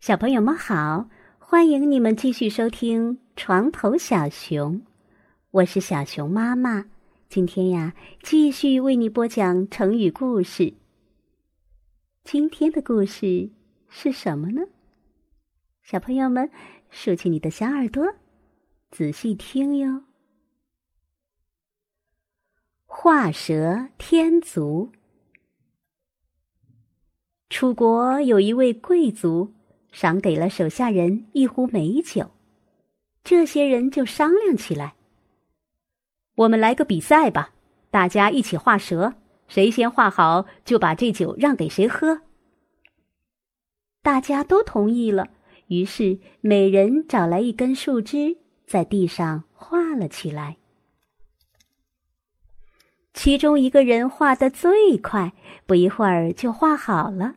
小朋友们好，欢迎你们继续收听《床头小熊》，我是小熊妈妈。今天呀，继续为你播讲成语故事。今天的故事是什么呢？小朋友们，竖起你的小耳朵，仔细听哟。画蛇添足。楚国有一位贵族。赏给了手下人一壶美酒，这些人就商量起来：“我们来个比赛吧，大家一起画蛇，谁先画好就把这酒让给谁喝。”大家都同意了，于是每人找来一根树枝，在地上画了起来。其中一个人画的最快，不一会儿就画好了。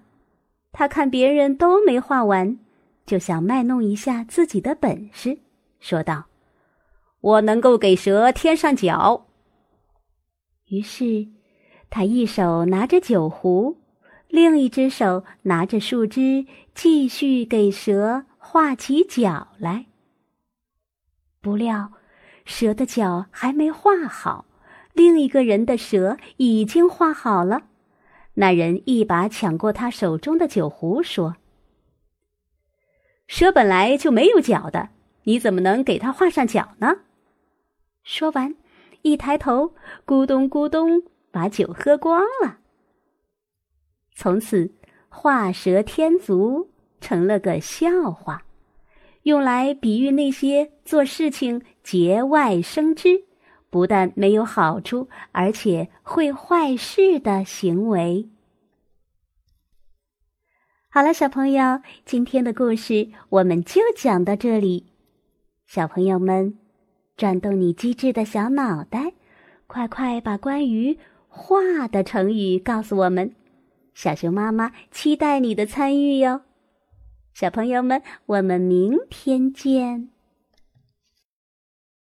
他看别人都没画完，就想卖弄一下自己的本事，说道：“我能够给蛇添上脚。”于是，他一手拿着酒壶，另一只手拿着树枝，继续给蛇画起脚来。不料，蛇的脚还没画好，另一个人的蛇已经画好了。那人一把抢过他手中的酒壶，说：“蛇本来就没有脚的，你怎么能给它画上脚呢？”说完，一抬头，咕咚咕咚，把酒喝光了。从此，画蛇添足成了个笑话，用来比喻那些做事情节外生枝。不但没有好处，而且会坏事的行为。好了，小朋友，今天的故事我们就讲到这里。小朋友们，转动你机智的小脑袋，快快把关于“画”的成语告诉我们。小熊妈妈期待你的参与哟。小朋友们，我们明天见。